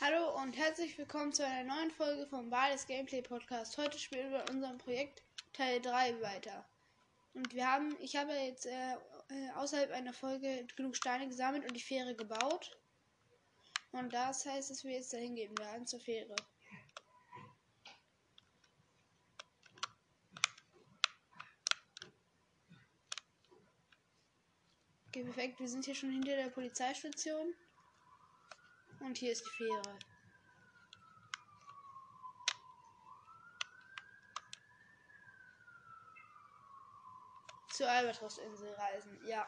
Hallo und herzlich willkommen zu einer neuen Folge vom Bades Gameplay Podcast. Heute spielen wir unserem Projekt Teil 3 weiter. Und wir haben, ich habe jetzt äh, äh, außerhalb einer Folge genug Steine gesammelt und die Fähre gebaut. Und das heißt, dass wir jetzt dahin gehen werden zur Fähre. Okay, perfekt. Wir sind hier schon hinter der Polizeistation. Und hier ist die Fähre. Zur Albatross-Insel reisen, ja.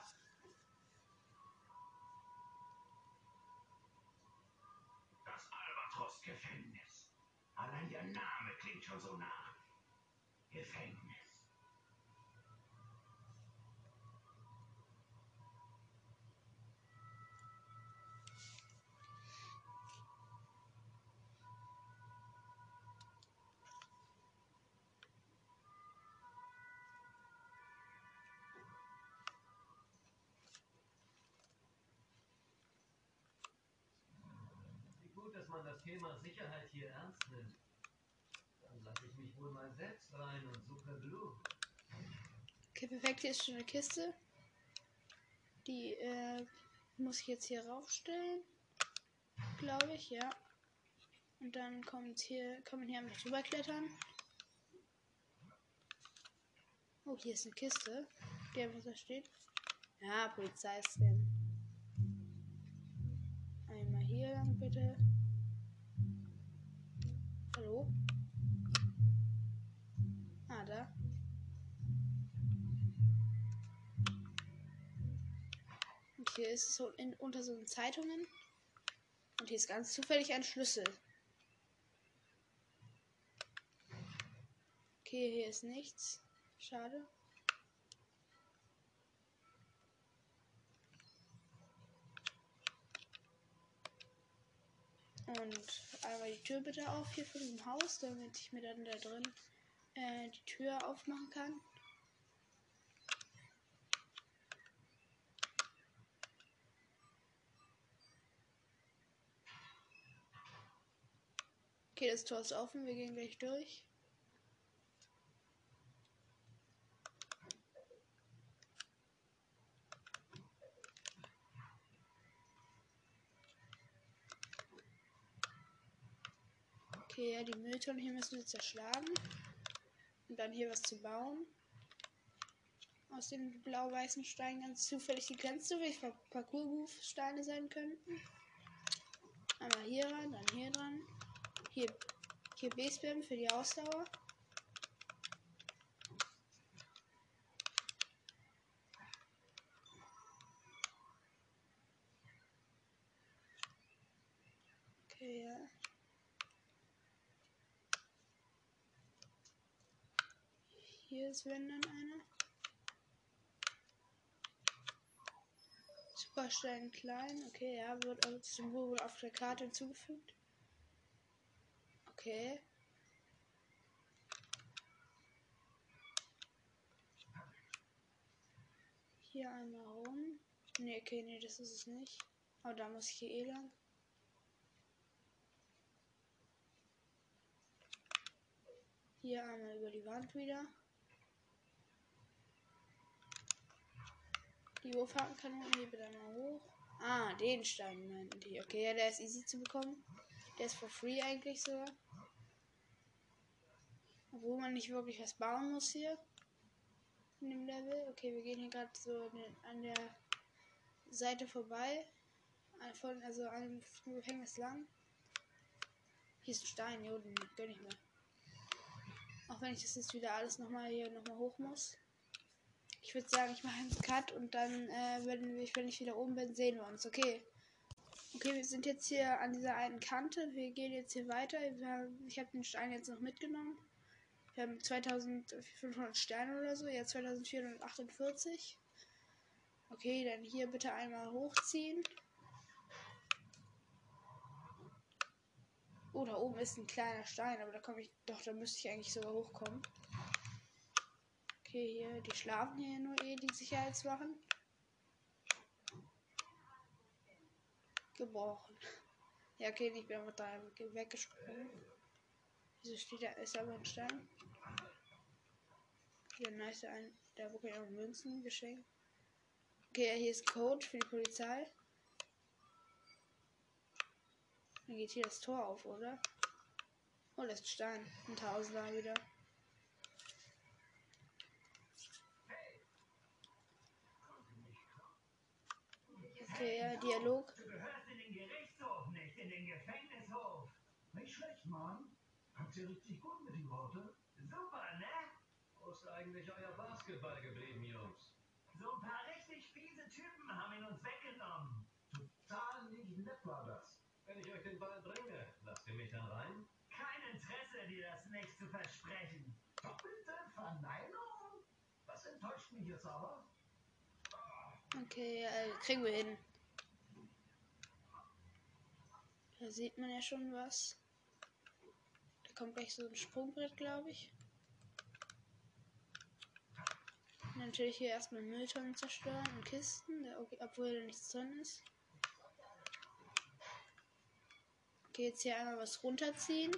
Das Albatros-Gefängnis. Allein der Name klingt schon so nah. Gefängnis. Man das Thema Sicherheit hier ernst nimmt. Dann lasse ich mich wohl mal selbst rein und suche Blue. Okay, perfekt. Hier ist schon eine Kiste. Die äh, muss ich jetzt hier raufstellen. Glaube ich, ja. Und dann kommt hier, kann man hier einfach drüber klettern. Oh, hier ist eine Kiste. Der, was da steht. Ja, Polizeiscan. Einmal hier lang, bitte. Hier ist es so in, unter so Zeitungen. Und hier ist ganz zufällig ein Schlüssel. Okay, hier ist nichts. Schade. Und einmal die Tür bitte auf hier von dem Haus, damit ich mir dann da drin äh, die Tür aufmachen kann. Okay, das Tor ist offen, wir gehen gleich durch. Okay, ja, die Mülltonnen hier müssen wir zerschlagen. Und dann hier was zu bauen. Aus den blau-weißen Steinen ganz zufällig. Die ganz zufällig Parcours-Steine sein könnten. Einmal hier ran, dann hier dran. Hier, hier Basebam für die Ausdauer. Okay, ja. Hier ist wenn dann einer. Superstein klein. Okay, ja, wird also Symbol wurde auf der Karte hinzugefügt. Okay. Hier einmal rum. Ne, okay, nee, das ist es nicht. Aber da muss ich hier eh lang. Hier einmal über die Wand wieder. Die Wurfhakenkanonen hier bitte einmal hoch. Ah, den Stein meinten die. Okay, ja, der ist easy zu bekommen. Der ist for free eigentlich sogar. Obwohl man nicht wirklich was bauen muss hier. In dem Level. Okay, wir gehen hier gerade so an der Seite vorbei. Von, also an dem Gefängnis lang. Hier ist ein Stein, jo, den gönn ich mir. Auch wenn ich das jetzt wieder alles nochmal hier nochmal hoch muss. Ich würde sagen, ich mache einen Cut und dann, äh, wenn, wir, wenn ich wieder oben bin, sehen wir uns. Okay. Okay, wir sind jetzt hier an dieser einen Kante. Wir gehen jetzt hier weiter. Ich habe den Stein jetzt noch mitgenommen. Wir haben 2500 Sterne oder so. Ja, 2448. Okay, dann hier bitte einmal hochziehen. Oh, da oben ist ein kleiner Stein, aber da komme ich. Doch, da müsste ich eigentlich sogar hochkommen. Okay, hier, die schlafen hier nur eh, die Sicherheitswachen. Gebrochen. Ja, okay, ich bin einfach da weggesprungen. Wieso steht da? Ist aber ein Stein? Ja, nice. Ein, da bekomme ich auch Münzen geschenkt. Okay, hier ist Code für die Polizei. Dann geht hier das Tor auf, oder? Oh, das ist ein Stein. Ein Tausender wieder. Okay, ja, Dialog. Du gehörst in den Gerichtshof, nicht in den Gefängnishof. Nicht schlecht, Mann. Ihr richtig gut mit den Worten? Super, ne? Wo ist eigentlich euer Basketball geblieben, Jungs? So ein paar richtig fiese Typen haben ihn uns weggenommen. Total nicht nett war das. Wenn ich euch den Ball bringe, lasst ihr mich dann rein? Kein Interesse, dir das nicht zu versprechen. Doppelte Verneinung? Das enttäuscht mich jetzt aber. Okay, äh, kriegen wir hin. Da sieht man ja schon was. Kommt gleich so ein Sprungbrett, glaube ich. Natürlich hier erstmal Mülltonnen zerstören und Kisten, okay, obwohl da nichts drin ist. Okay, jetzt hier einmal was runterziehen,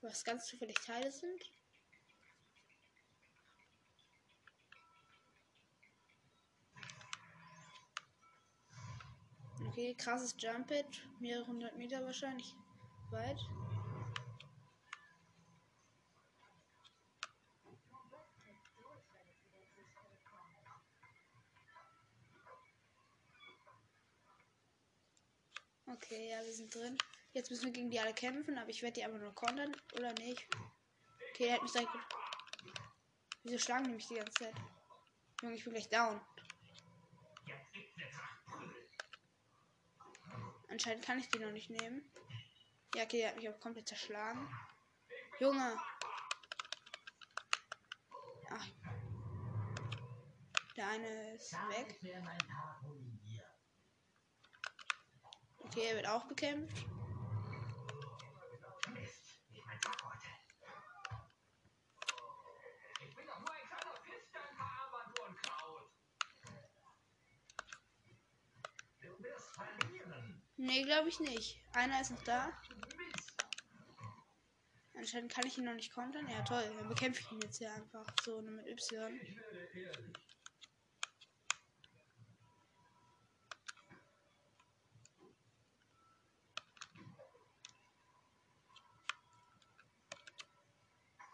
was ganz zufällig Teile sind. Okay, krasses Jump It, mehrere hundert Meter wahrscheinlich weit. Okay, ja, wir sind drin. Jetzt müssen wir gegen die alle kämpfen, aber ich werde die einfach nur kontern, oder nicht? Okay, der hat mich direkt... Wieso schlagen die mich die ganze Zeit? Junge, ich bin gleich down. Anscheinend kann ich die noch nicht nehmen. Ja, okay, der hat mich auch komplett zerschlagen. Junge. Ach. Der eine ist weg. wäre mein Tag ruiniert. Okay, er wird auch bekämpft. Nee, glaube ich nicht. Einer ist noch da. Anscheinend kann ich ihn noch nicht kontern. Ja, toll. Dann bekämpfe ich ihn jetzt hier einfach. So, mit Y. Ich werde ehrlich.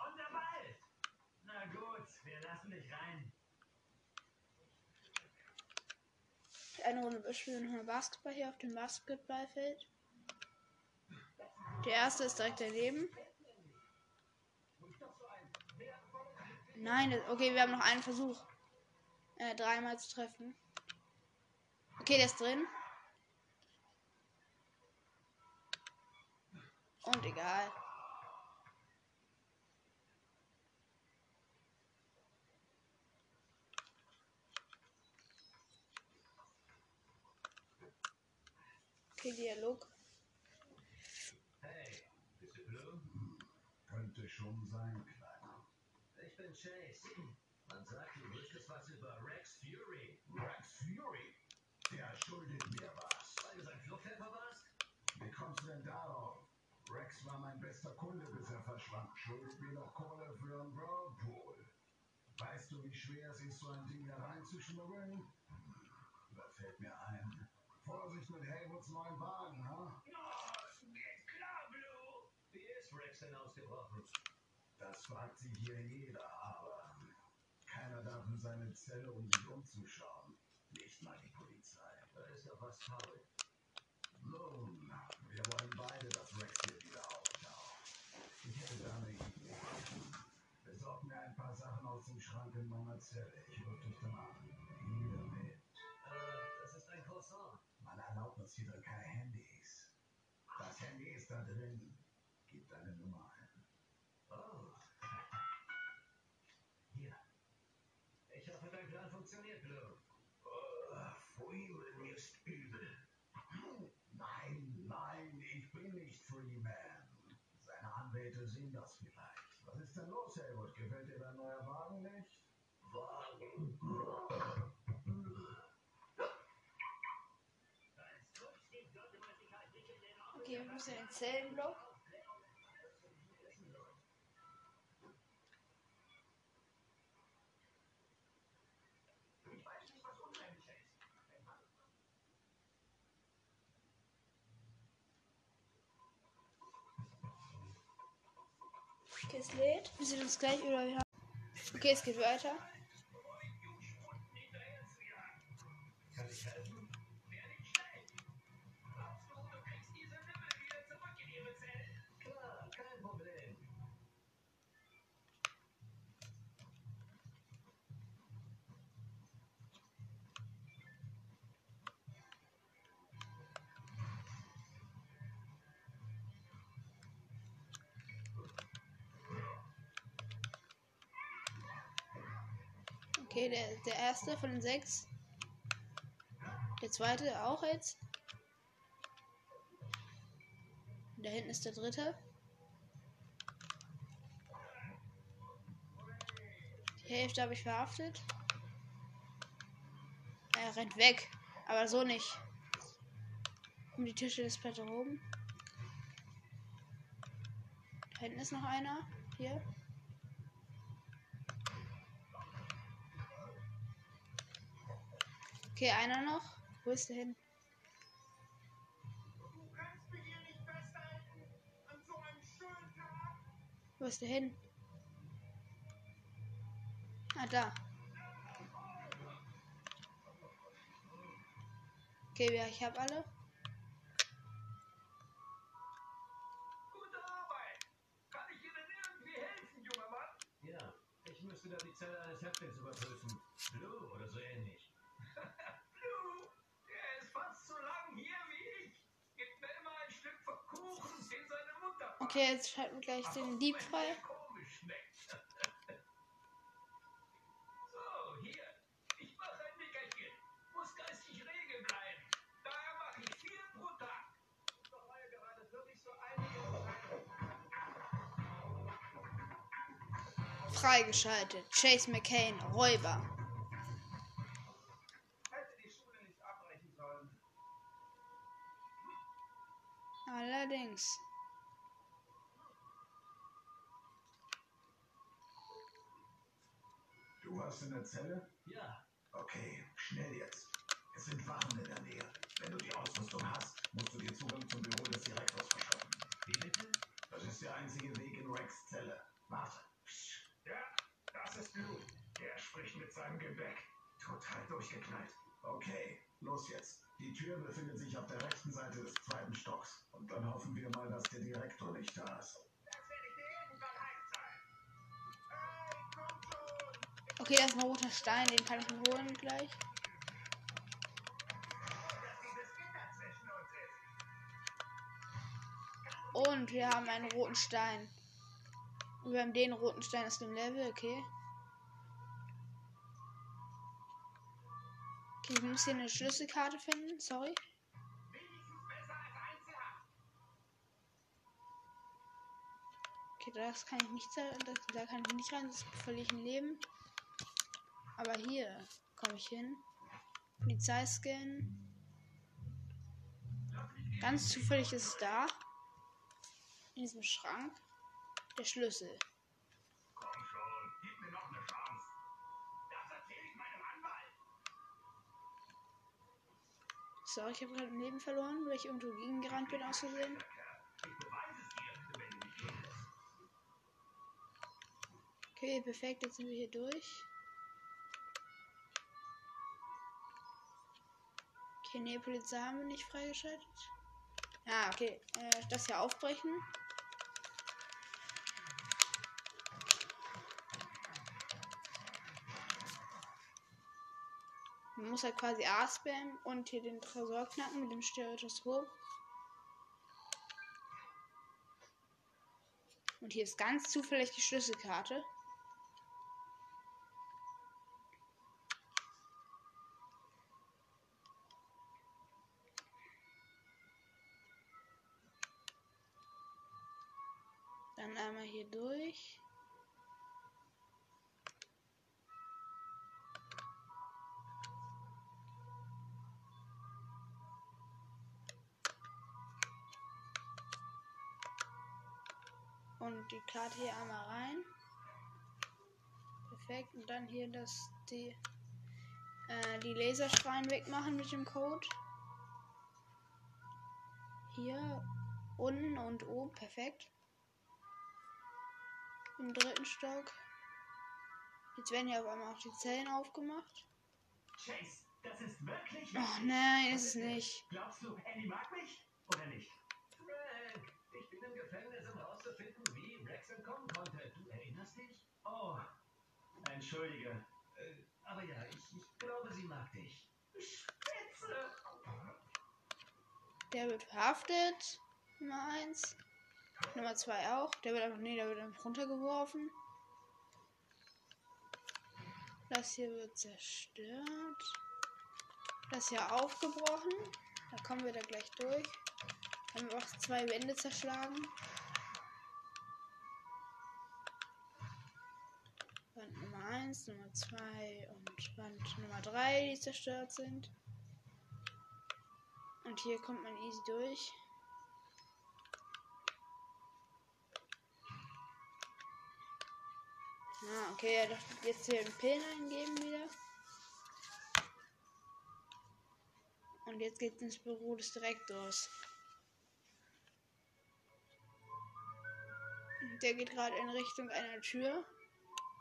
Und der Ball. Na gut, wir lassen dich rein. Eine Runde spielen nochmal Basketball hier auf dem Basketballfeld. Der erste ist direkt daneben. Nein, okay, wir haben noch einen Versuch. Äh, dreimal zu treffen. Okay, der ist drin. Und egal. Okay, Dialog. Hey, bist du? Könnte schon sein, Kleiner. Ich bin Chase. Man sagt, du wüsstest was über Rex Fury. Rex Fury. Der schuldet mir was. Weil du sein Fluchthelfer warst? Wie kommst du denn darauf? Rex war mein bester Kunde, bis er verschwand. Schuldet mir noch Kohle für einen Whirlpool. Weißt du, wie schwer es ist, so ein Ding da reinzuschmuggeln? Hm, Da fällt mir ein. Vorsicht mit Haywoods neuen Wagen, ha? Oh, geht klar, Blue. Wie ist Rex denn ausgebrochen? Das fragt sich hier jeder, aber keiner darf in seine Zelle, um sich umzuschauen. Nicht mal die Polizei. Da ist doch was faul. Nun, wir wollen beide, dass Rex hier wieder auftaucht. Ich hätte da eine Idee. Besorg mir ein paar Sachen aus dem Schrank in meiner Zelle. Ich ruf dich dann an. Hier mit. Äh, das ist ein Croissant. Hier drin keine Handys. Das Handy ist da drin. Gib deine Nummer ein. Oh. Hier. Ich hoffe, dein Plan funktioniert, Blue. Oh, Freeman ist übel. Nein, nein, ich bin nicht Freeman. Seine Anwälte sehen das vielleicht. Was ist denn los, Helmut? Gefällt dir dein neuer Wagen nicht? Wagen? Okay, wir müssen in den Zellenblock. Okay, es lädt. Wir sehen uns gleich oder wir. Okay, es geht weiter. Kann ich helfen? Okay, der, der erste von den sechs. Der zweite auch jetzt. Da hinten ist der dritte. Die Hälfte habe ich verhaftet. Er rennt weg. Aber so nicht. Um die Tische des Platte oben. Da hinten ist noch einer. Hier. Okay, einer noch. Wo ist der hin? Wo ist der hin? Ah, da. Okay, ja, ich habe alle. Gute Arbeit. Kann ich Ihnen irgendwie helfen, junger Mann? Ja, ich müsste da die Zelle eines Häftlings überprüfen. Blue oder so ähnlich. Blue, der ist fast so lang hier wie ich. Gibt mir immer ein Stück vom Kuchen, den seine Mutter backt. Okay, jetzt schalten wir gleich den Dieb frei. Der komisch schmeckt. so, hier. Du warst in der Zelle? Ja, Okay, schnell jetzt. Es sind Wachen in der Nähe. Wenn du die Ausrüstung hast, musst du dir Zugang zum Büro des Direktors verschaffen. wie bitte? Das ist der einzige Weg in Rex Zelle. Warte. Psst. Ja, das ist Blue. Der spricht mit seinem Gebäck. Total durchgeknallt. Okay, los jetzt. Die Tür befindet sich auf der rechten Seite des zweiten Stocks. Und dann hoffen wir mal, dass der Direktor nicht da ist. Okay, da ist ein roter Stein, den kann ich mir holen gleich. Und wir haben einen roten Stein. Und wir haben den roten Stein aus dem Level, okay. Okay, ich muss hier eine Schlüsselkarte finden, sorry. Okay, das kann ich nicht, da, das, da kann ich nicht rein, das verliere ich ein Leben. Aber hier komme ich hin. Polizeiscan. Ganz zufällig ist es da. In diesem Schrank. Der Schlüssel. So, ich habe gerade ein Leben verloren, weil ich irgendwo gegengerannt bin aus. Okay, perfekt, jetzt sind wir hier durch. Polizei haben wir nicht freigeschaltet. Ja, okay, äh, das hier aufbrechen. Man muss halt quasi A spammen und hier den Tresor knacken mit dem Stereoskop. Und hier ist ganz zufällig die Schlüsselkarte. Durch. Und die Karte hier einmal rein. Perfekt. Und dann hier das die äh, die Laserstrahlen wegmachen mit dem Code. Hier unten und oben. Perfekt. Im dritten Stock. Jetzt werden hier auf einmal auch die Zellen aufgemacht. Chase, das ist wirklich Oh nein, ist es nicht. Glaubst du, Annie mag mich? Oder nicht? Frank, ich bin im Gefängnis, um rauszufinden, wie Rex entkommen konnte. Du erinnerst dich? Oh, entschuldige. Äh, aber ja, ich, ich glaube, sie mag dich. Spitze! Der wird verhaftet. Nummer 1. Nummer 2 auch. Der wird einfach, nee, der wird einfach runtergeworfen. Das hier wird zerstört. Das hier aufgebrochen. Da kommen wir da gleich durch. Haben wir auch zwei Wände zerschlagen. Wand Nummer 1, Nummer 2 und Wand Nummer 3, die zerstört sind. Und hier kommt man easy durch. Ah, okay, er darf jetzt hier einen Pin eingeben wieder. Und jetzt geht's ins Büro des Direktors. Der geht gerade in Richtung einer Tür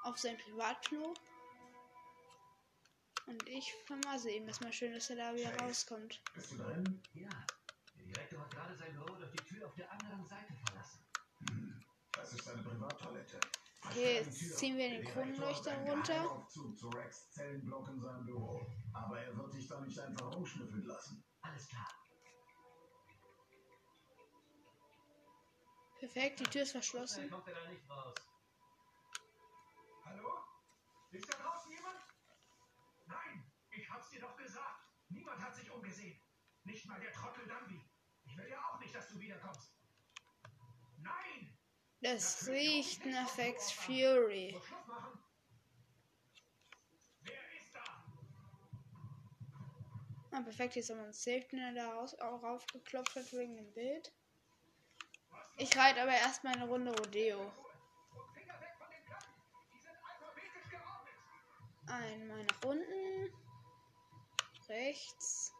auf sein Privatklo. Und ich vermasse ihm erstmal schön, dass er da wieder rauskommt. Bist du drin? Ja, der Direktor hat gerade sein Büro durch die Tür auf der anderen Seite verlassen. Das ist seine Privattoilette. Okay, jetzt ziehen wir den Kronleuchter runter. Geheimaufzug zu Rex Zellenblock in seinem Büro. Aber er wird dich da nicht einfach rumschnüffeln lassen. Alles klar. Perfekt, die Tür ist verschlossen. kommt er da nicht raus. Hallo? Ist da draußen jemand? Nein, ich hab's dir doch gesagt. Niemand hat sich umgesehen. Nicht mal der Trottel Dumby. Ich will ja auch nicht, dass du wiederkommst. Nein! Das riecht nach Vex Fury. Ah, perfekt, hier ist aber ein Safe, den er da raus, auch raufgeklopft hat wegen dem Bild. Ich reite aber erstmal eine Runde Rodeo. Einmal nach unten. Rechts.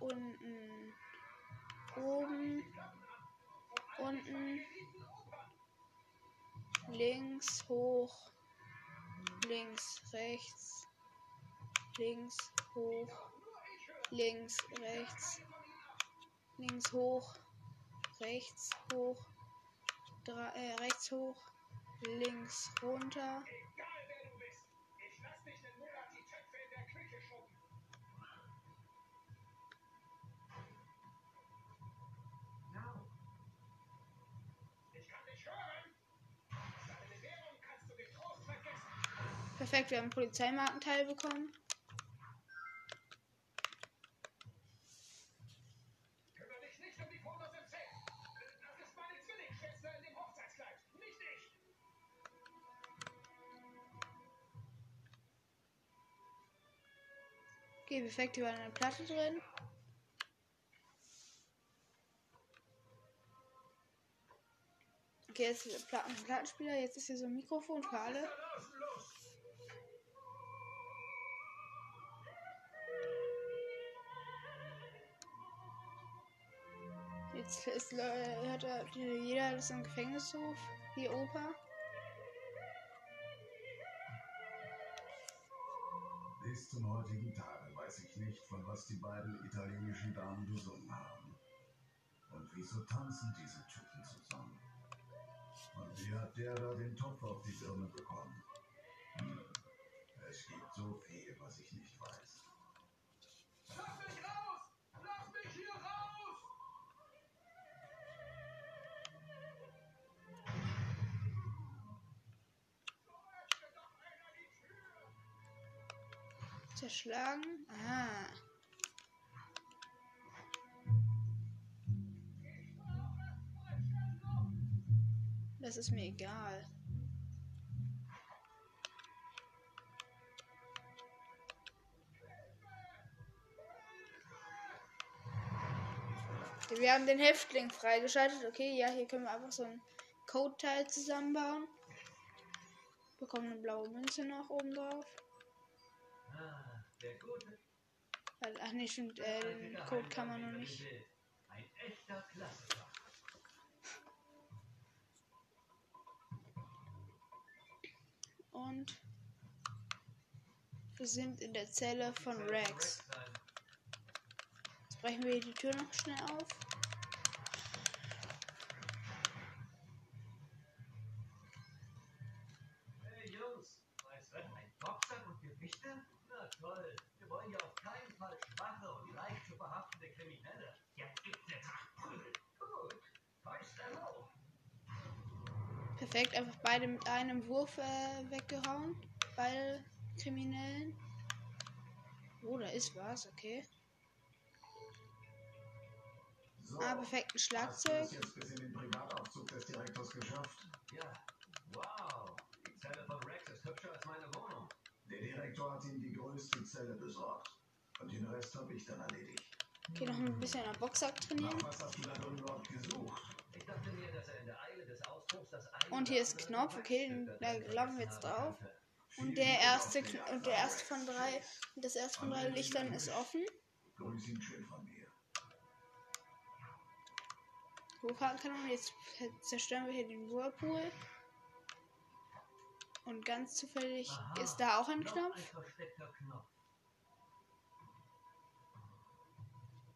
Unten. Oben. Unten. Links, hoch. Links, rechts. Links, hoch. Links, rechts. Links, hoch. Rechts, hoch. Drei, äh, rechts, hoch. Links, runter. Ich Perfekt, wir haben einen Polizeimarkenteil bekommen. Okay, perfekt, hier war eine Platte drin. Okay, jetzt ist der Platten Plattenspieler, jetzt ist hier so ein Mikrofon für alle. Jetzt ist, äh, hört er- jeder das im Gefängnishof, die Oper. Bis zum heutigen Tage weiß ich nicht, von was die beiden italienischen Damen gesungen haben. Und wieso tanzen diese Typen zusammen? Und wie hat der da den Topf auf die Birne bekommen? Hm. Es gibt so viel, was ich nicht weiß. Zerschlagen. Ah. Das ist mir egal. Wir haben den Häftling freigeschaltet. Okay, ja, hier können wir einfach so einen Code-Teil zusammenbauen. Bekommen eine blaue Münze noch oben drauf. Ach nee, stimmt, äh, den Code kann man noch nicht. Und wir sind in der Zelle von Rex. Jetzt brechen wir die Tür noch schnell auf. Verhaftende Kriminelle. Jetzt gibt's eine Tracht Prügel. Gut. Fäuste hoch. Perfekt, einfach beide mit einem Wurf äh, weggehauen. Beide Kriminellen. Oh, da ist was, okay. So, Ah, perfekt, ein hast du Schlagzeug. es jetzt bis in den Privataufzug des Direktors geschafft? Ja, wow, die Zelle von Rex ist hübscher als meine Wohnung. Der Direktor hat ihm die größte Zelle besorgt. Und den Rest habe ich dann erledigt. Okay, noch ein bisschen am Boxsack trainieren. Er Und hier ist Knopf, okay, da glauben wir jetzt drauf. Und der erste und der erste von drei das erste von drei Lichtern ist offen. Grüß ihn schön von mir. Hochhaken kann man jetzt zerstören wir hier den Whirlpool. Und ganz zufällig Aha, ist da auch ein Knopf.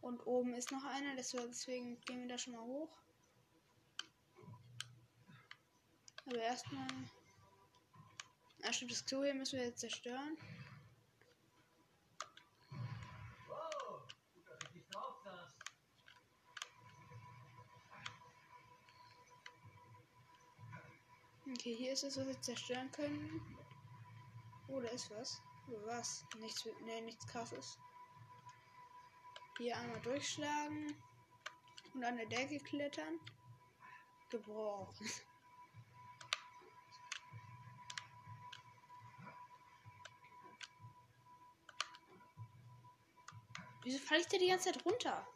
Und oben ist noch einer, deswegen gehen wir da schon mal hoch. Aber erstmal. Stimmt, das Klo hier müssen wir jetzt zerstören. Okay, hier ist es, was wir zerstören können. Oh, da ist was. Was? Nichts, nee, nichts krasses. Hier einmal durchschlagen. Und an der Decke klettern. Gebrochen. Wieso falle ich da die ganze Zeit runter?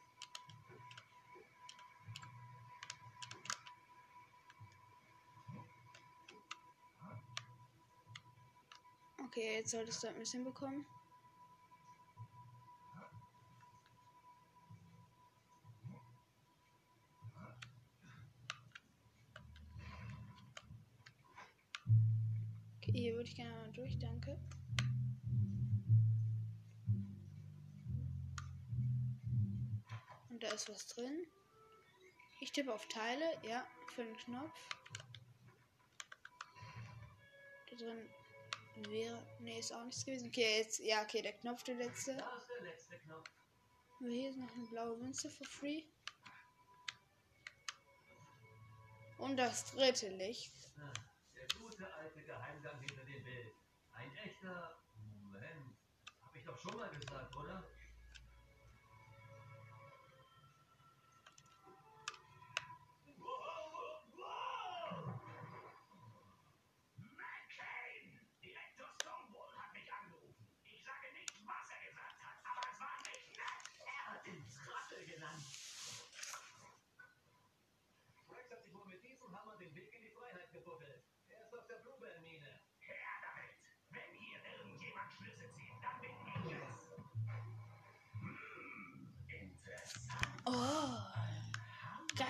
Okay, jetzt solltest du ein bisschen bekommen. Hier würde ich gerne mal durch, danke. Und da ist was drin. Ich tippe auf Teile, ja, für den Knopf. Da drin wäre. Nee, ist auch nichts gewesen. Okay, jetzt. Ja, okay, der Knopf der letzte. Da ist der letzte Knopf. Aber hier ist noch eine blaue Münze for free. Und das dritte Licht. Ah, Gute alte Geheimgang hinter dem Bild. Ein echter. Moment. Hab ich doch schon mal gesagt, oder?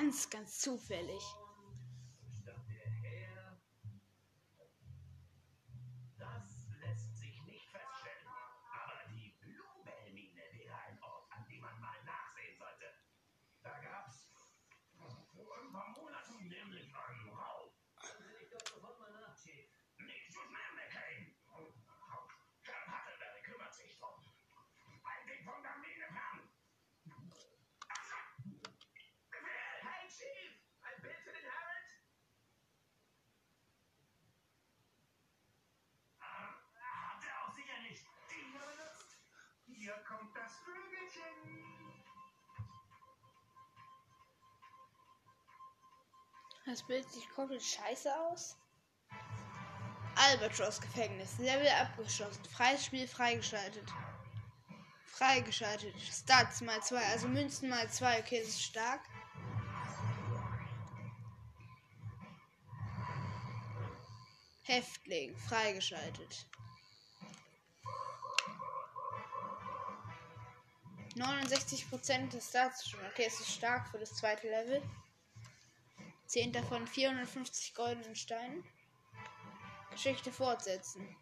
Ganz, ganz zufällig. Stammt er her? Das lässt sich nicht feststellen. Aber die Bluebell-Mine wäre ein Ort, an dem man mal nachsehen sollte. Da gab's vor ein paar Monaten nämlich einen Raub. Dann sehe ich doch sofort mal nach, Chief. Nicht so schnell, McCain. Herr Huckleberry kümmert sich drum. Halt dich von der Mine fern. Befehl! Hey, Chief! Ein Bild für den Herald? Ah, Hat er auch sicher nicht. Die hier benutzt. Hier kommt das. Das Bild sieht komplett scheiße aus. Albatross Gefängnis. Level abgeschlossen. Freies Spiel freigeschaltet. Freigeschaltet. Stats mal 2. Also Münzen mal 2. Okay, das ist stark. Häftling freigeschaltet. 69% des schon. Okay, es ist stark für das zweite Level. 10 davon 450 goldenen Steinen. Geschichte fortsetzen.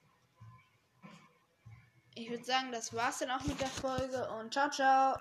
Ich würde sagen, das war's dann auch mit der Folge und ciao, ciao.